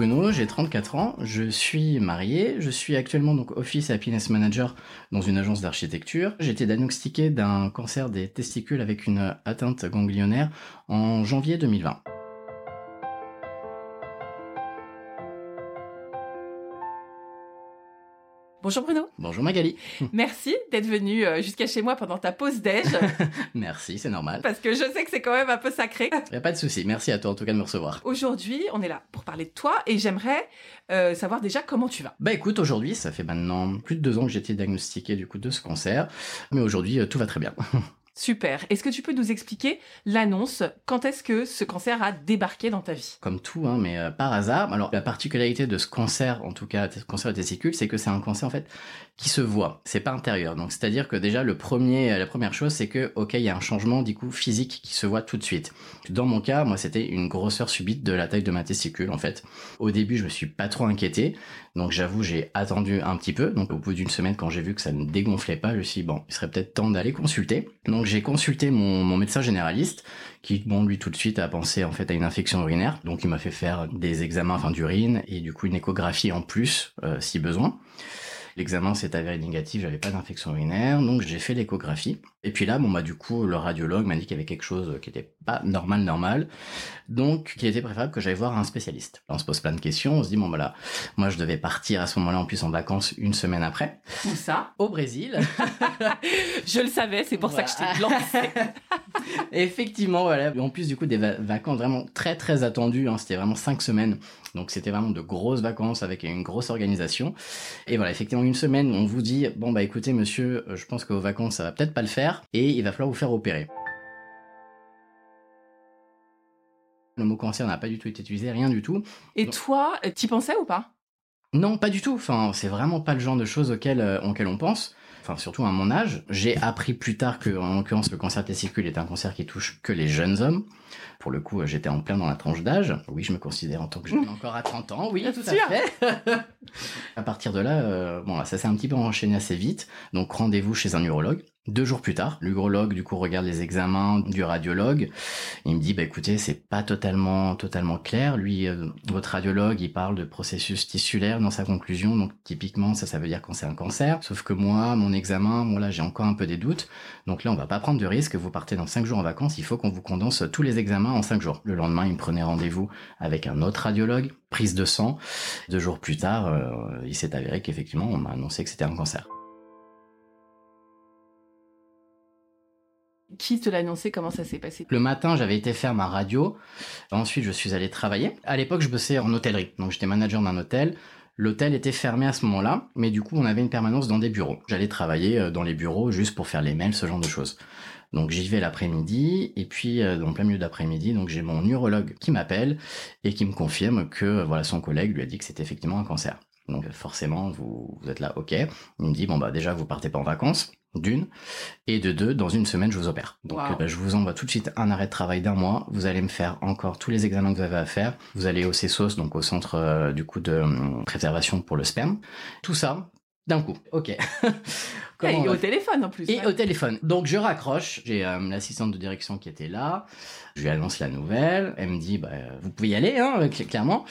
Bruno, j'ai 34 ans, je suis marié, je suis actuellement donc Office Happiness Manager dans une agence d'architecture. J'ai été diagnostiqué d'un cancer des testicules avec une atteinte ganglionnaire en janvier 2020. Bonjour Bruno. Bonjour Magali. Merci d'être venu euh, jusqu'à chez moi pendant ta pause déj. Merci, c'est normal. Parce que je sais que c'est quand même un peu sacré. Y a pas de souci. Merci à toi en tout cas de me recevoir. Aujourd'hui, on est là pour parler de toi et j'aimerais euh, savoir déjà comment tu vas. Bah écoute, aujourd'hui, ça fait maintenant plus de deux ans que j'ai été diagnostiqué du coup de ce cancer, mais aujourd'hui euh, tout va très bien. Super. Est-ce que tu peux nous expliquer l'annonce? Quand est-ce que ce cancer a débarqué dans ta vie? Comme tout, hein, mais euh, par hasard. Alors la particularité de ce cancer, en tout cas cancer des testicules, c'est que c'est un cancer en fait qui se voit. C'est pas intérieur. Donc c'est-à-dire que déjà le premier, la première chose, c'est que ok, il y a un changement du coup physique qui se voit tout de suite. Dans mon cas, moi c'était une grosseur subite de la taille de ma testicule en fait. Au début, je me suis pas trop inquiété. Donc j'avoue, j'ai attendu un petit peu. Donc au bout d'une semaine, quand j'ai vu que ça ne dégonflait pas, je me suis dit, bon, il serait peut-être temps d'aller consulter. Donc j'ai consulté mon, mon, médecin généraliste, qui, bon, lui tout de suite a pensé en fait à une infection urinaire. Donc il m'a fait faire des examens enfin d'urine et du coup une échographie en plus euh, si besoin. L'examen s'est avéré négatif, j'avais pas d'infection urinaire, donc j'ai fait l'échographie. Et puis là, bon bah du coup, le radiologue m'a dit qu'il y avait quelque chose qui était pas normal normal, donc qu'il était préférable que j'aille voir un spécialiste. on se pose plein de questions, on se dit bon voilà, moi je devais partir à ce moment-là en plus en vacances une semaine après. Où ça? Au Brésil. je le savais, c'est pour ça que je t'ai lancé. Effectivement, voilà. En plus du coup des vacances vraiment très très attendues, hein. c'était vraiment cinq semaines, donc c'était vraiment de grosses vacances avec une grosse organisation. Et voilà, effectivement une semaine, on vous dit bon bah écoutez monsieur, je pense que vos vacances ça va peut-être pas le faire et il va falloir vous faire opérer. Le mot cancer n'a pas du tout été utilisé, rien du tout. Et toi, t'y pensais ou pas? Non, pas du tout. Enfin, c'est vraiment pas le genre de choses auxquelles, euh, auxquelles on pense. Enfin, surtout à mon âge. J'ai appris plus tard que, en l'occurrence, le cancer testicule est un cancer qui touche que les jeunes hommes. Pour le coup, j'étais en plein dans la tranche d'âge. Oui, je me considère en tant que jeune encore à 30 ans. Oui, tout à fait. à partir de là, euh, bon, ça s'est un petit peu enchaîné assez vite. Donc, rendez-vous chez un urologue. Deux jours plus tard, l'urologue du coup regarde les examens du radiologue. Il me dit bah écoutez c'est pas totalement totalement clair. Lui euh, votre radiologue il parle de processus tissulaire dans sa conclusion donc typiquement ça ça veut dire quand c'est un cancer. Sauf que moi mon examen bon là j'ai encore un peu des doutes donc là on va pas prendre de risque. Vous partez dans cinq jours en vacances il faut qu'on vous condense tous les examens en cinq jours. Le lendemain il me prenait rendez-vous avec un autre radiologue prise de sang. Deux jours plus tard euh, il s'est avéré qu'effectivement on m'a annoncé que c'était un cancer. Qui te l'a annoncé? Comment ça s'est passé? Le matin, j'avais été faire ma radio. Ensuite, je suis allé travailler. À l'époque, je bossais en hôtellerie. Donc, j'étais manager d'un hôtel. L'hôtel était fermé à ce moment-là, mais du coup, on avait une permanence dans des bureaux. J'allais travailler euh, dans les bureaux juste pour faire les mails, ce genre de choses. Donc j'y vais l'après-midi et puis euh, en plein milieu d'après-midi, donc j'ai mon urologue qui m'appelle et qui me confirme que voilà son collègue lui a dit que c'était effectivement un cancer. Donc forcément, vous, vous êtes là, ok. Il me dit bon bah déjà vous partez pas en vacances, d'une, et de deux, dans une semaine, je vous opère. Donc Wow. bah, je vous envoie tout de suite un arrêt de travail d'un mois. Vous allez me faire encore tous les examens que vous avez à faire. Vous allez au CESOS, donc au centre euh, du coup de euh, préservation pour le sperme. Tout ça d'un coup. Ok. Et on au téléphone en plus. et ouais. au téléphone. Donc je raccroche, j'ai euh, l'assistante de direction qui était là, je lui annonce la nouvelle, elle me dit bah vous pouvez y aller hein, cl- clairement.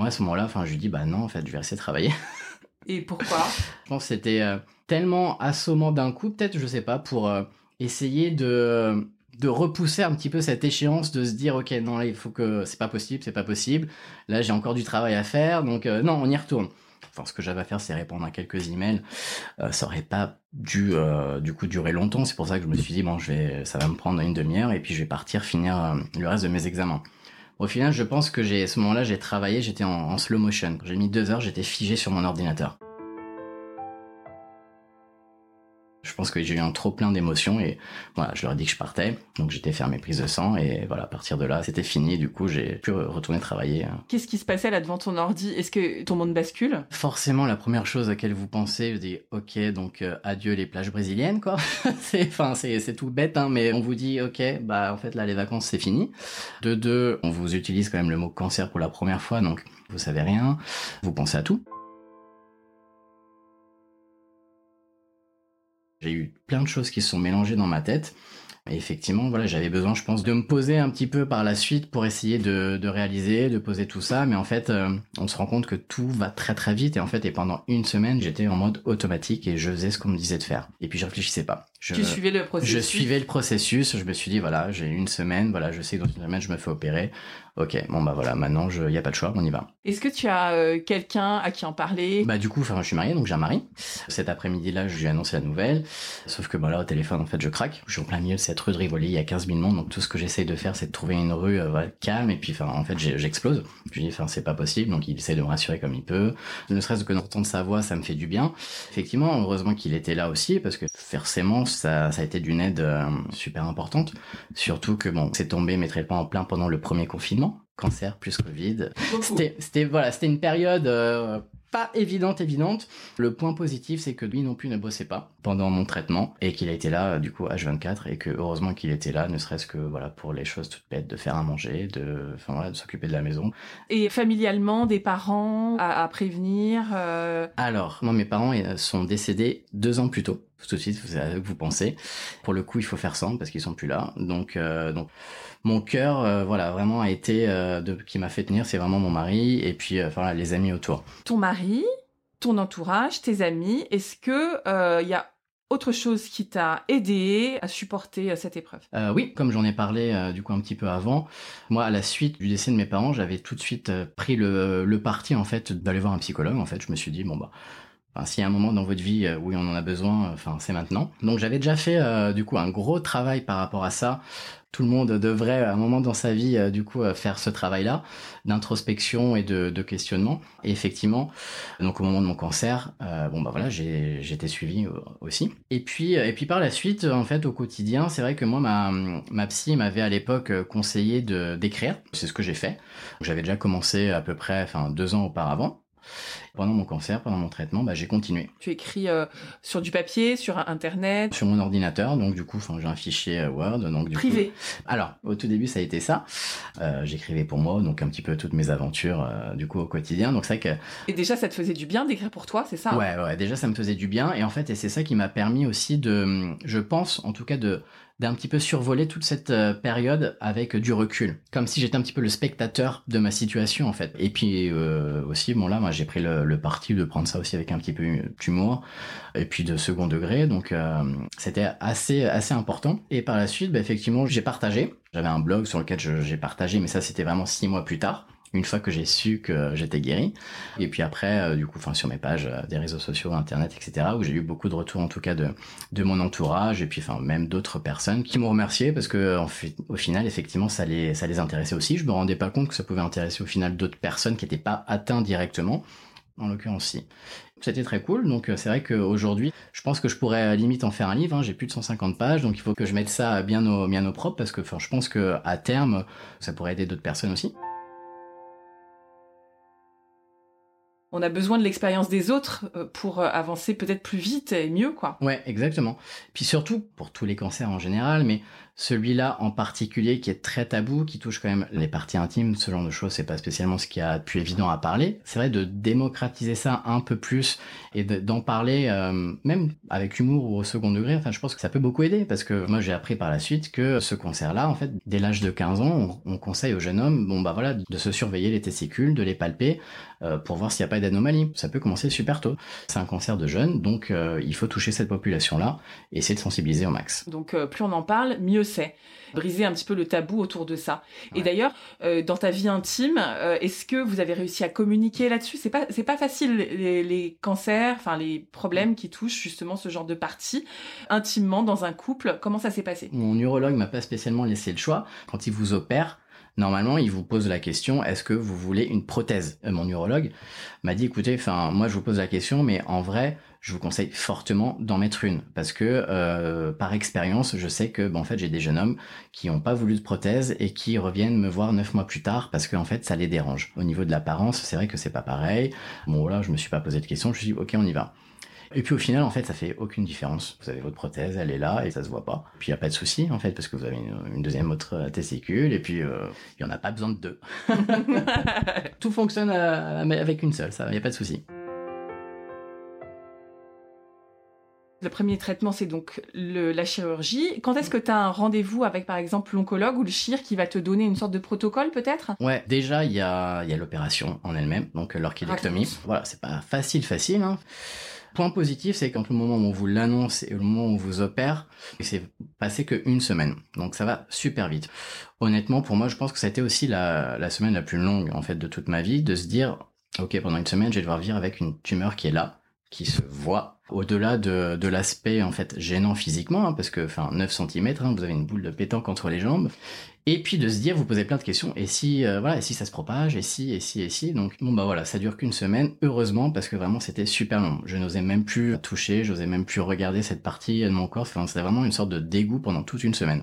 Moi à ce moment-là, enfin je lui dis bah non en fait je vais rester travailler. Et pourquoi? Je pense que c'était euh, tellement assommant d'un coup peut-être je sais pas pour euh, essayer de de repousser un petit peu cette échéance de se dire ok non là il faut que c'est pas possible c'est pas possible. Là j'ai encore du travail à faire donc euh, non on y retourne. Enfin ce que j'avais à faire c'est répondre à quelques emails. Euh, ça aurait pas dû euh, du coup durer longtemps. C'est pour ça que je me suis dit bon je vais ça va me prendre une demi-heure et puis je vais partir finir euh, le reste de mes examens au final je pense que j'ai à ce moment-là j'ai travaillé j'étais en, en slow motion. J'ai mis deux heures j'étais figé sur mon ordinateur pense que j'ai eu un trop plein d'émotions et voilà, je leur ai dit que je partais. Donc j'étais faire mes prises de sang et voilà, à partir de là, c'était fini. Du coup, j'ai pu retourner travailler. Hein. Qu'est-ce qui se passait là devant ton ordi? Est-ce que ton monde bascule? Forcément, la première chose à laquelle vous pensez, vous dites OK, donc euh, adieu les plages brésiliennes quoi. c'est enfin c'est c'est tout bête hein, mais on vous dit OK, bah en fait là les vacances c'est fini. De deux, on vous utilise quand même le mot cancer pour la première fois donc vous savez rien, vous pensez à tout. J'ai eu plein de choses qui se sont mélangées dans ma tête. Et effectivement, voilà, j'avais besoin, je pense, de me poser un petit peu par la suite pour essayer de, de réaliser, de poser tout ça. Mais en fait, euh, on se rend compte que tout va très très vite. Et en fait, et pendant une semaine, j'étais en mode automatique et je faisais ce qu'on me disait de faire. Et puis je réfléchissais pas. Je, tu suivais le processus? Je suivais le processus. Je me suis dit voilà, j'ai une semaine. Voilà, je sais que dans une semaine, je me fais opérer. Ok, bon bah voilà, maintenant il y a pas de choix, on y va. Est-ce que tu as euh, quelqu'un à qui en parler? Bah du coup, enfin, je suis marié, donc j'ai un mari. Cet après-midi-là, je lui ai annoncé la nouvelle. Sauf que bah là, au téléphone, en fait, je craque. Je suis en plein milieu de cette rue de Rivoli, il y a 15 000 monde, donc tout ce que j'essaye de faire, c'est de trouver une rue euh, calme. Et puis, enfin, en fait, j'explose. Je lui dis, enfin, c'est pas possible. Donc il essaie de me rassurer comme il peut. Ne serait-ce que d'entendre sa voix, ça me fait du bien. Effectivement, heureusement qu'il était là aussi, parce que forcément, ça, ça a été d'une aide euh, super importante. Surtout que bon, c'est tombé, mettrait pas en plein pendant le premier confinement cancer plus Covid. C'était voilà, c'était une période euh, pas évidente évidente. Le point positif c'est que lui non plus ne bossait pas pendant mon traitement et qu'il a été là euh, du coup H24 et que heureusement qu'il était là ne serait-ce que voilà pour les choses toutes bêtes de faire à manger, de enfin voilà, de s'occuper de la maison. Et familialement des parents à, prévenir euh... Alors, moi mes parents sont décédés deux ans plus tôt. Tout de suite, à que vous pensez. Pour le coup, il faut faire sans parce qu'ils sont plus là. Donc, euh, donc mon cœur, euh, voilà, vraiment a été euh, de, qui m'a fait tenir, c'est vraiment mon mari et puis euh, voilà les amis autour. Ton mari, ton entourage, tes amis, est-ce que il y a autre chose qui t'a aidé à supporter cette épreuve? Oui, comme j'en ai parlé du coup un petit peu avant, moi à la suite du décès de mes parents, j'avais tout de suite pris le, le parti en fait d'aller voir un psychologue. En fait, je me suis dit bon bah Enfin, s'il y a un moment dans votre vie où on en a besoin, enfin c'est maintenant. Donc j'avais déjà fait du coup un gros travail par rapport à ça tout le monde devrait à un moment dans sa vie euh, du coup euh, faire ce travail-là d'introspection et de, questionnement. Et effectivement, donc au moment de mon cancer, euh, bon bah voilà, j'ai été suivi aussi. Et puis et puis par la suite, en fait, au quotidien, c'est vrai que moi ma ma psy m'avait à l'époque conseillé de d'écrire. C'est ce que j'ai fait. J'avais déjà commencé à peu près, enfin deux ans auparavant. Pendant mon cancer, pendant mon traitement, bah, j'ai continué. Tu écris euh, sur du papier, sur Internet? Sur mon ordinateur, donc du coup, j'ai un fichier euh, Word. Donc, du Privé Alors, au tout début, ça a été ça. Euh, j'écrivais pour moi, donc un petit peu toutes mes aventures, du coup, au quotidien. Donc c'est que... Et déjà, ça te faisait du bien d'écrire pour toi, c'est ça? Hein Ouais, ouais, déjà, ça me faisait du bien. Et en fait, et c'est ça qui m'a permis aussi de, je pense, en tout cas, de d'un petit peu survoler toute cette euh, période avec du recul, comme si j'étais un petit peu le spectateur de ma situation en fait. Et puis euh, aussi, bon là, moi j'ai pris le, parti de prendre ça aussi avec un petit peu d'humour et puis de second degré, donc euh, c'était assez assez important. Et par la suite, bah, effectivement, j'ai partagé. J'avais un blog sur lequel j'ai partagé, mais ça c'était vraiment six mois plus tard une fois que j'ai su que j'étais guéri. Et puis après, euh, du coup, enfin sur mes pages euh, des réseaux sociaux, internet, etc., où j'ai eu beaucoup de retours en tout cas de de mon entourage et puis enfin même d'autres personnes qui m'ont remercié parce que au final, effectivement, ça les ça les intéressait aussi. Je me rendais pas compte que ça pouvait intéresser au final d'autres personnes qui n'étaient pas atteintes directement. En l'occurrence, si. C'était très cool. Donc euh, c'est vrai qu'aujourd'hui, je pense que je pourrais limite en faire un livre. Hein. J'ai plus de 150 pages, donc il faut que je mette ça bien au bien au propre parce que enfin, je pense que à terme, ça pourrait aider d'autres personnes aussi. On a besoin de l'expérience des autres euh, pour euh, avancer peut-être plus vite et mieux, quoi. Ouais, exactement. Puis surtout, pour tous les cancers en général, mais celui-là en particulier qui est très tabou, qui touche quand même les parties intimes, ce genre de choses, c'est pas spécialement ce qui a plus évident à parler. C'est vrai de démocratiser ça un peu plus et d'en parler euh, même avec humour ou au second degré. Enfin, je pense que ça peut beaucoup aider parce que moi j'ai appris par la suite que ce cancer-là, en fait, dès l'âge de 15 ans, on, conseille aux jeunes hommes, bon bah voilà, de se surveiller les testicules, de les palper pour voir s'il n'y a pas d'anomalie. Ça peut commencer super tôt. C'est un cancer de jeunes, donc euh, il faut toucher cette population-là et essayer de sensibiliser au max. Donc plus on en parle, mieux c'est. Briser un petit peu le tabou autour de ça. Et d'ailleurs, euh, dans ta vie intime, euh, est-ce que vous avez réussi à communiquer là-dessus? C'est pas, c'est pas facile les, cancers, enfin les problèmes qui touchent justement ce genre de partie intimement dans un couple. Comment ça s'est passé? Mon urologue m'a pas spécialement laissé le choix. Quand il vous opère, normalement, il vous pose la question est-ce que vous voulez une prothèse? Mon neurologue m'a dit écoutez, enfin, moi je vous pose la question, mais en vrai, je vous conseille fortement d'en mettre une parce que euh, par expérience, je sais que bon, en fait, j'ai des jeunes hommes qui n'ont pas voulu de prothèse et qui reviennent me voir neuf mois plus tard parce qu'en fait, ça les dérange. Au niveau de l'apparence, c'est vrai que c'est pas pareil. Bon, voilà, je me suis pas posé de questions. Je me suis dit, ok, on y va. Et puis au final, en fait, ça fait aucune différence. Vous avez votre prothèse, elle est là et ça se voit pas. Puis il y a pas de souci en fait parce que vous avez une, deuxième autre testicule et puis euh, il y en a pas besoin de deux. Tout fonctionne euh, avec une seule, ça, il y a pas de souci. Le premier traitement, c'est donc la chirurgie. Quand est-ce que tu as un rendez-vous avec, par exemple, l'oncologue ou le chir qui va te donner une sorte de protocole, peut-être? Ouais, déjà, il y a, y a l'opération en elle-même, donc l'orchidectomie. Voilà, c'est pas facile, facile. Hein. Point positif, c'est qu'entre le moment où on vous l'annonce et le moment où on vous opère, c'est passé qu'une semaine. Donc ça va super vite. Honnêtement, pour moi, je pense que ça a été aussi la, semaine la plus longue, en fait, de toute ma vie, de se dire, OK, pendant une semaine, je vais devoir vivre avec une tumeur qui est là, qui se voit au-delà de, de l'aspect en fait gênant physiquement, hein, parce que enfin 9 cm, hein, vous avez une boule de pétanque entre les jambes, et puis de se dire, vous posez plein de questions, et si euh, voilà, et si ça se propage, et si, et si, et si, donc bon bah voilà, ça dure qu'une semaine, heureusement, parce que vraiment c'était super long. Je n'osais même plus toucher, j'osais même plus regarder cette partie de mon corps, enfin c'était vraiment une sorte de dégoût pendant toute une semaine.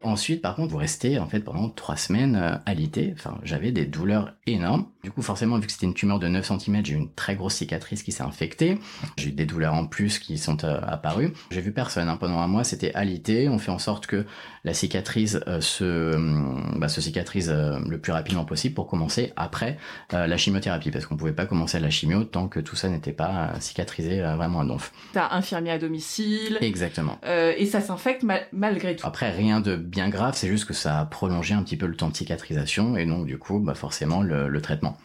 Ensuite, par contre, vous restez en fait pendant trois semaines euh, alité. Enfin, j'avais des douleurs énormes. Du coup, forcément, vu que c'était une tumeur de 9 cm, j'ai eu une très grosse cicatrice qui s'est infectée. J'ai eu des douleurs en plus qui sont euh, apparues. J'ai vu personne hein. pendant un mois. C'était alité. On fait en sorte que la cicatrice euh, se, bah, se cicatrise le plus rapidement possible pour commencer après la chimiothérapie, parce qu'on pouvait pas commencer la chimio tant que tout ça n'était pas cicatrisé vraiment à donf. T'as infirmier à domicile. Exactement. et ça s'infecte malgré tout. Après, rien de bien grave, c'est juste que ça a prolongé un petit peu le temps de cicatrisation et donc du coup, bah forcément le, traitement.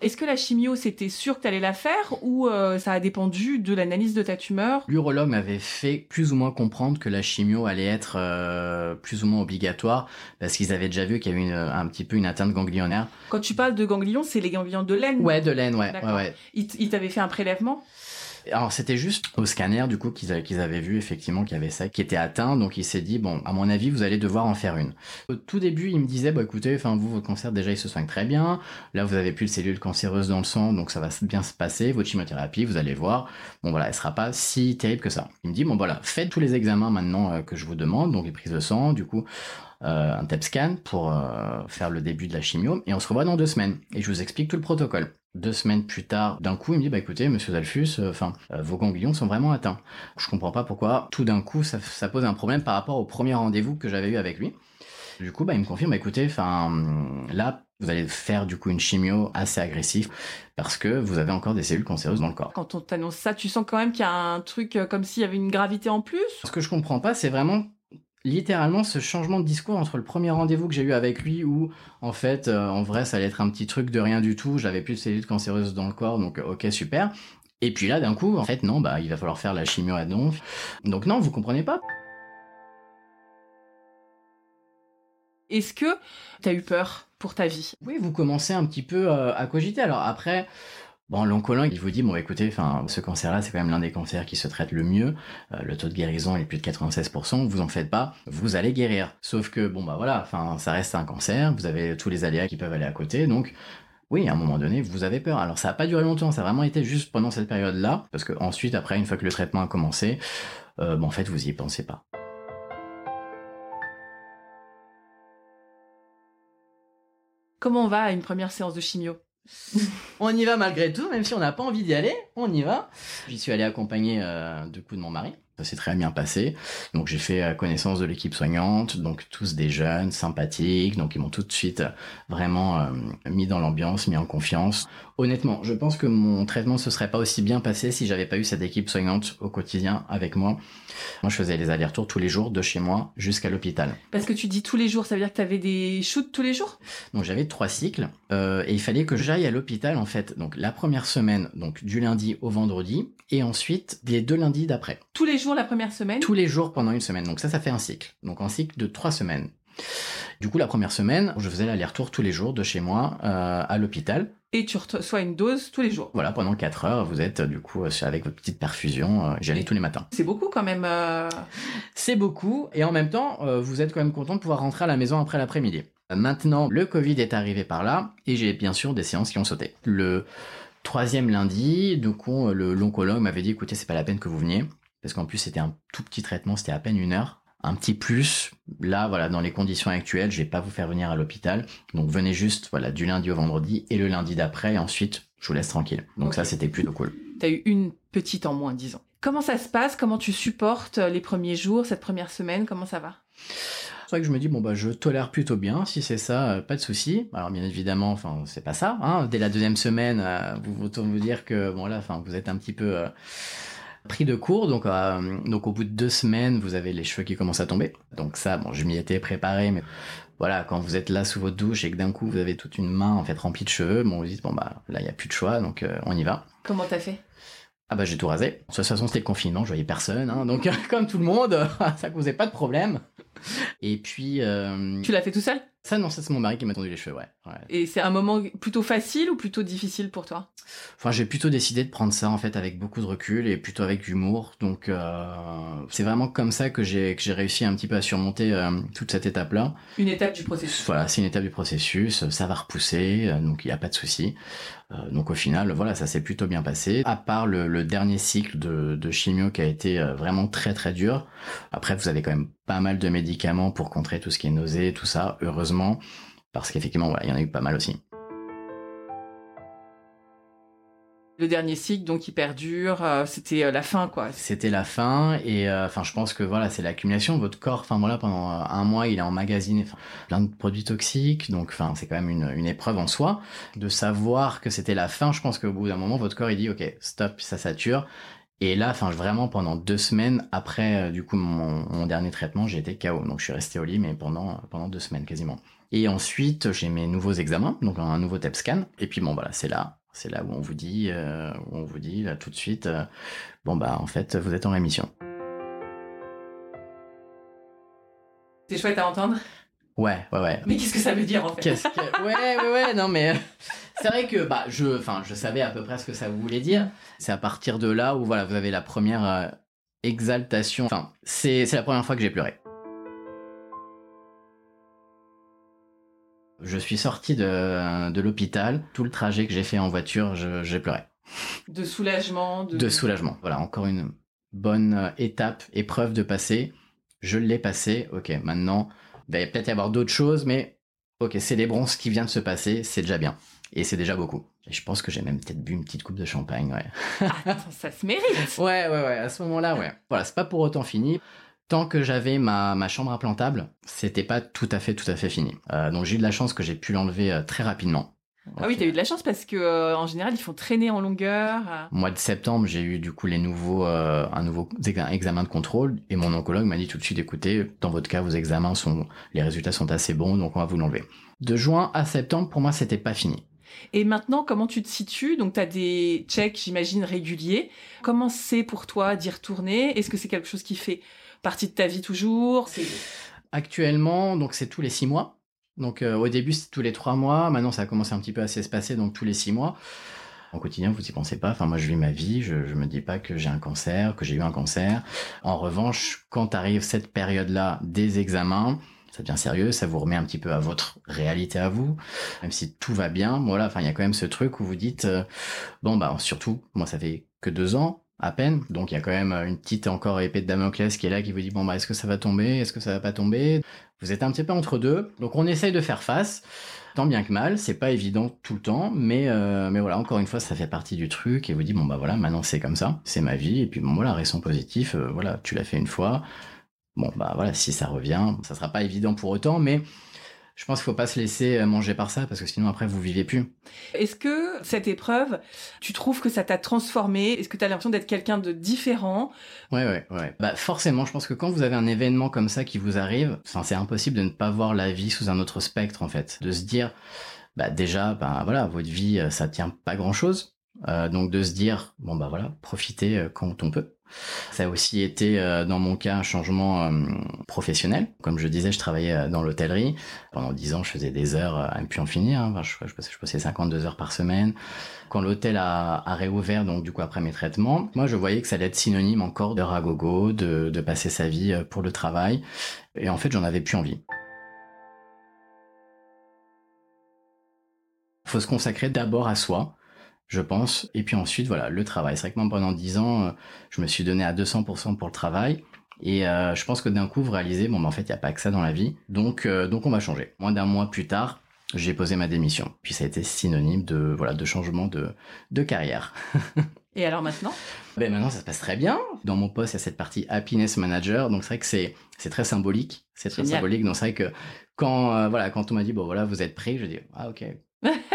Est-ce que la chimio, c'était sûr que tu allais la faire ou euh, ça a dépendu de l'analyse de ta tumeur? L'urologue m'avait fait plus ou moins comprendre que la chimio allait être euh, plus ou moins obligatoire parce qu'ils avaient déjà vu qu'il y avait un petit peu une atteinte ganglionnaire. Quand tu parles de ganglions, c'est les ganglions de laine Ouais, de laine, ouais. ouais, ouais. Ils t'avaient fait un prélèvement? Alors c'était juste au scanner du coup qu'ils avaient, vu effectivement qu'il y avait ça qui était atteint, donc il s'est dit bon à mon avis vous allez devoir en faire une. Au tout début il me disait bah écoutez enfin vous votre cancer déjà il se soigne très bien, là vous avez plus de cellules cancéreuses dans le sang donc ça va bien se passer, votre chimiothérapie vous allez voir. Bon voilà elle sera pas si terrible que ça. Il me dit bon voilà faites tous les examens maintenant euh, que je vous demande donc les prises de sang du coup un TEP scan pour euh, faire le début de la chimio et on se revoit dans deux semaines et je vous explique tout le protocole. Deux semaines plus tard, d'un coup, il me dit bah écoutez, Monsieur Zalfus, euh, enfin vos ganglions sont vraiment atteints. Je comprends pas pourquoi tout d'un coup ça, ça, pose un problème par rapport au premier rendez-vous que j'avais eu avec lui. Du coup, bah, il me confirme, bah, écoutez, enfin, là, vous allez faire du coup une chimio assez agressive parce que vous avez encore des cellules cancéreuses dans le corps. Quand on t'annonce ça, tu sens quand même qu'il y a un truc comme s'il y avait une gravité en plus Ce que je comprends pas, c'est vraiment littéralement ce changement de discours entre le premier rendez-vous que j'ai eu avec lui où en fait euh, en vrai ça allait être un petit truc de rien du tout, j'avais plus de cellules cancéreuses dans le corps donc euh, OK super. Et puis là d'un coup en fait non bah il va falloir faire la chimio à donf. Donc non, vous comprenez pas Est-ce que tu as eu peur pour ta vie? Oui, vous commencez un petit peu euh, à cogiter. Alors après, Bon, l'oncologue, il vous dit, bon, écoutez, enfin, ce cancer-là, c'est quand même l'un des cancers qui se traite le mieux. Euh, le taux de guérison est plus de 96%. Vous en faites pas, vous allez guérir. Sauf que, bon, bah voilà, enfin, ça reste un cancer. Vous avez tous les aléas qui peuvent aller à côté. Donc, oui, à un moment donné, vous avez peur. Alors, ça n'a pas duré longtemps. Ça a vraiment été juste pendant cette période-là. Parce que ensuite, après, une fois que le traitement a commencé, euh, bon, en fait, vous y pensez pas. Comment on va à une première séance de chimio? On y va malgré tout, même si on n'a pas envie d'y aller, on y va. J'y suis allé accompagné euh, du coup de mon mari. Ça s'est très bien passé. Donc j'ai fait euh, connaissance de l'équipe soignante, donc tous des jeunes, sympathiques, donc ils m'ont tout de suite euh, vraiment mis dans l'ambiance, mis en confiance. Honnêtement, je pense que mon traitement se serait pas aussi bien passé si j'avais pas eu cette équipe soignante au quotidien avec moi. Moi, je faisais les allers-retours tous les jours de chez moi jusqu'à l'hôpital. Parce que tu dis tous les jours, ça veut dire que tu avais des shoots tous les jours? Donc j'avais trois cycles et il fallait que j'aille à l'hôpital en fait. Donc la première semaine, donc du lundi au vendredi, et ensuite les deux lundis d'après. Tous les jours la première semaine? Tous les jours pendant une semaine. Donc ça, ça fait un cycle. Donc un cycle de trois semaines. Du coup, la première semaine, je faisais l'aller-retour tous les jours de chez moi euh, à l'hôpital. et tu reçois une dose tous les jours. Voilà, pendant 4 heures, vous êtes du coup avec votre petite perfusion. J'y allais tous les matins. C'est beaucoup quand même. C'est beaucoup, et en même temps, vous êtes quand même content de pouvoir rentrer à la maison après l'après-midi. Maintenant, le Covid est arrivé par là, et j'ai bien sûr des séances qui ont sauté. Le troisième lundi, donc l'oncologue m'avait dit, écoutez, c'est pas la peine que vous veniez, parce qu'en plus c'était un tout petit traitement, c'était à peine une heure. Un petit plus, là, voilà, dans les conditions actuelles, je vais pas vous faire venir à l'hôpital. Donc venez juste, voilà, du lundi au vendredi et le lundi d'après, et ensuite, je vous laisse tranquille. Donc ça, c'était plutôt cool. T'as eu une petite en moins, disons. Comment ça se passe? Comment tu supportes les premiers jours, cette première semaine? Comment ça va? C'est vrai que je me dis bon bah je tolère plutôt bien si c'est ça euh, pas de souci alors bien évidemment enfin c'est pas ça hein. dès la deuxième semaine euh, vous autant vous dire que bon là enfin vous êtes un petit peu euh, pris de court donc donc au bout de deux semaines vous avez les cheveux qui commencent à tomber donc ça bon je m'y étais préparé mais voilà, quand vous êtes là sous votre douche et que d'un coup vous avez toute une main en fait remplie de cheveux, bon vous dites bon bah là il y a plus de choix donc on y va. Comment t'as fait? Ah bah j'ai tout rasé. De toute façon c'était le confinement, je voyais personne, hein. donc comme tout le monde, ça causait pas de problème. Et puis. Euh... Tu l'as fait tout seul? Ça, non, ça, c'est mon mari qui m'a tendu les cheveux, ouais. Et c'est un moment plutôt facile ou plutôt difficile pour toi? Enfin, j'ai plutôt décidé de prendre ça, en fait, avec beaucoup de recul et plutôt avec humour. Donc, euh, c'est vraiment comme ça que j'ai, que j'ai réussi un petit peu à surmonter euh, toute cette étape-là. Une étape du processus. Voilà, c'est une étape du processus. Ça va repousser, euh, donc il n'y a pas de souci. Euh, donc au final, voilà, ça s'est plutôt bien passé. À part le, dernier cycle de, de, chimio qui a été euh, vraiment très très dur. Après, vous avez quand même pas mal de médicaments pour contrer tout ce qui est nausée, tout ça. Heureusement, parce qu'effectivement, voilà, il y en a eu pas mal aussi. Le dernier cycle, donc, qui perdure, euh, c'était euh, la fin, quoi. C'était la fin, et euh, enfin, je pense que voilà, c'est l'accumulation. Votre corps, enfin voilà, pendant un mois, il est emmagasiné plein de produits toxiques, donc enfin, c'est quand même une, une, épreuve en soi. De savoir que c'était la fin, je pense qu'au bout d'un moment, votre corps, il dit, ok, stop, ça sature. Et là, enfin, vraiment, pendant deux semaines après, du coup, mon, dernier traitement, j'ai été KO. Donc, je suis resté au lit, mais pendant, pendant deux semaines quasiment. Et ensuite, j'ai mes nouveaux examens, donc un nouveau TEP scan. Et puis bon, voilà, c'est là c'est là où on vous dit, euh, où on vous dit tout de suite, euh, bon bah en fait vous êtes en rémission. C'est chouette à entendre. Ouais, ouais, ouais. Mais qu'est-ce que ça veut dire en fait Ouais, ouais, ouais, non mais c'est vrai que bah je, enfin je savais à peu près ce que ça voulait dire. C'est à partir de là où voilà vous avez la première euh, exaltation. Enfin c'est la première fois que j'ai pleuré. Je suis sorti de, de l'hôpital, tout le trajet que j'ai fait en voiture, j'ai pleuré. De soulagement de... soulagement. Voilà, encore une bonne euh, étape, épreuve de passer. Je l'ai passé, ok, maintenant, il va peut-être y avoir d'autres choses, mais ok, célébrons ce qui vient de se passer, c'est déjà bien. Et c'est déjà beaucoup. Et je pense que j'ai même peut-être bu une petite coupe de champagne, ouais. Ah, ça se mérite Ouais, ouais, ouais, à ce moment-là, ouais. Voilà, c'est pas pour autant fini tant que j'avais ma, ma chambre implantable, c'était pas tout à fait tout à fait fini. Euh, donc j'ai eu de la chance que j'ai pu l'enlever euh, très rapidement. Ah oui, t'as eu de la chance parce que euh, en général ils font traîner en longueur. Au mois de septembre, j'ai eu du coup les nouveaux un nouveau examen de contrôle et mon oncologue m'a dit tout de suite écoutez, dans votre cas vos examens sont les résultats sont assez bons donc on va vous l'enlever. De juin à septembre pour moi c'était pas fini. Et maintenant, comment tu te situes? Donc, tu as des checks, j'imagine, réguliers. Comment c'est pour toi d'y retourner? Est-ce que c'est quelque chose qui fait partie de ta vie toujours? Actuellement, donc c'est tous les six mois. Donc euh, au début c'était tous les trois mois, maintenant ça a commencé un petit peu à s'espacer, donc tous les six mois. Au quotidien, vous y pensez pas? Enfin, moi, je vis ma vie. Je, je me dis pas que j'ai un cancer, que j'ai eu un cancer. En revanche, quand arrive cette période-là des examens, ça devient sérieux. Ça vous remet un petit peu à votre réalité à vous. Même si tout va bien, voilà. Enfin, il y a quand même ce truc où vous dites, euh, bon, bah, surtout, moi, ça fait que deux ans à peine. Donc il y a quand même une petite encore épée de Damoclès qui est là qui vous dit bon bah est-ce que ça va tomber, est-ce que ça va pas tomber? Vous êtes un petit peu entre deux. Donc on essaye de faire face. Tant bien que mal, c'est pas évident tout le temps, mais euh, mais voilà, encore une fois, ça fait partie du truc et vous dit bon bah voilà, maintenant c'est comme ça, c'est ma vie et puis bon voilà, restons positifs, euh, voilà, tu l'as fait une fois. Bon bah voilà, si ça revient, ça sera pas évident pour autant, mais je pense qu'il faut pas se laisser euh, manger par ça parce que sinon après vous vivez plus. Est-ce que cette épreuve, tu trouves que ça t'a transformé? Est-ce que tu as l'impression d'être quelqu'un de différent? Ouais ouais ouais. Bah forcément, je pense que quand vous avez un événement comme ça qui vous arrive, c'est impossible de ne pas voir la vie sous un autre spectre en fait, de se dire bah déjà bah voilà, votre vie euh, ça tient pas grand-chose. Euh, donc de se dire bon bah voilà, profitez quand on peut. Ça a aussi été, euh, dans mon cas, un changement euh, professionnel. Comme je disais, je travaillais euh, dans l'hôtellerie. Pendant dix ans, je faisais des heures à ne plus en finir. Hein. Enfin, je, je, passais, je passais 52 heures par semaine. Quand l'hôtel a, a, réouvert, donc du coup après mes traitements, moi je voyais que ça allait être synonyme encore de ragogo, de, de passer sa vie pour le travail. Et en fait, j'en avais plus envie. faut se consacrer d'abord à soi je pense. Et puis ensuite, voilà, le travail. C'est vrai que moi, pendant 10 ans, euh, je me suis donné à 200% pour le travail. Et euh, je pense que d'un coup, vous réalisez, bon, ben, en fait, il n'y a pas que ça dans la vie. Donc, euh, donc on va changer. Moins d'un mois plus tard, j'ai posé ma démission. Puis ça a été synonyme de, voilà, de changement de, de carrière. Et alors maintenant? Ben Maintenant, ça se passe très bien. Dans mon poste, il y a cette partie Happiness Manager. Donc, c'est vrai que c'est, c'est très symbolique. C'est très Génial. symbolique. Donc, c'est vrai que quand, voilà, quand on m'a dit, bon, voilà, vous êtes prêt, je dis, ah, ok.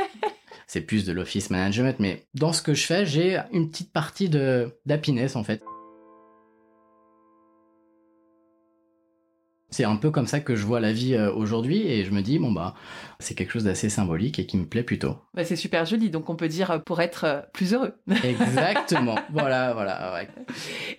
c'est plus de l'office management, mais dans ce que je fais, j'ai une petite partie de d'happiness en fait. C'est un peu comme ça que je vois la vie euh, aujourd'hui et je me dis, bon bah, c'est quelque chose d'assez symbolique et qui me plaît plutôt. Bah, c'est super joli, donc on peut dire euh, pour être euh, plus heureux. Exactement, voilà, voilà. Ouais.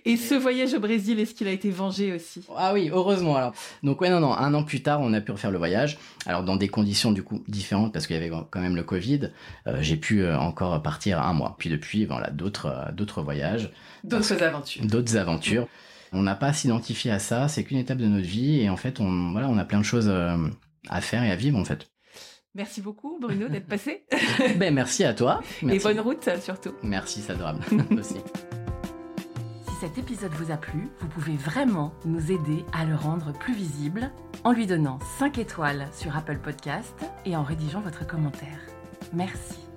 Et ce voyage au Brésil, est-ce qu'il a été vengé aussi? Ah oui, heureusement alors. Donc ouais, non, non, un an plus tard, on a pu refaire le voyage. Alors dans des conditions du coup différentes parce qu'il y avait quand même le Covid, euh, j'ai pu encore partir un mois. Puis depuis, voilà, d'autres, d'autres voyages. D'autres aventures. D'autres aventures. On n'a pas à s'identifier à ça, c'est qu'une étape de notre vie et en fait, on, voilà, on a plein de choses euh, à faire et à vivre en fait. Merci beaucoup Bruno d'être passé. ben merci à toi. Merci. Et bonne route surtout. Merci, c'est adorable aussi. Si cet épisode vous a plu, vous pouvez vraiment nous aider à le rendre plus visible en lui donnant 5 étoiles sur Apple Podcast et en rédigeant votre commentaire. Merci.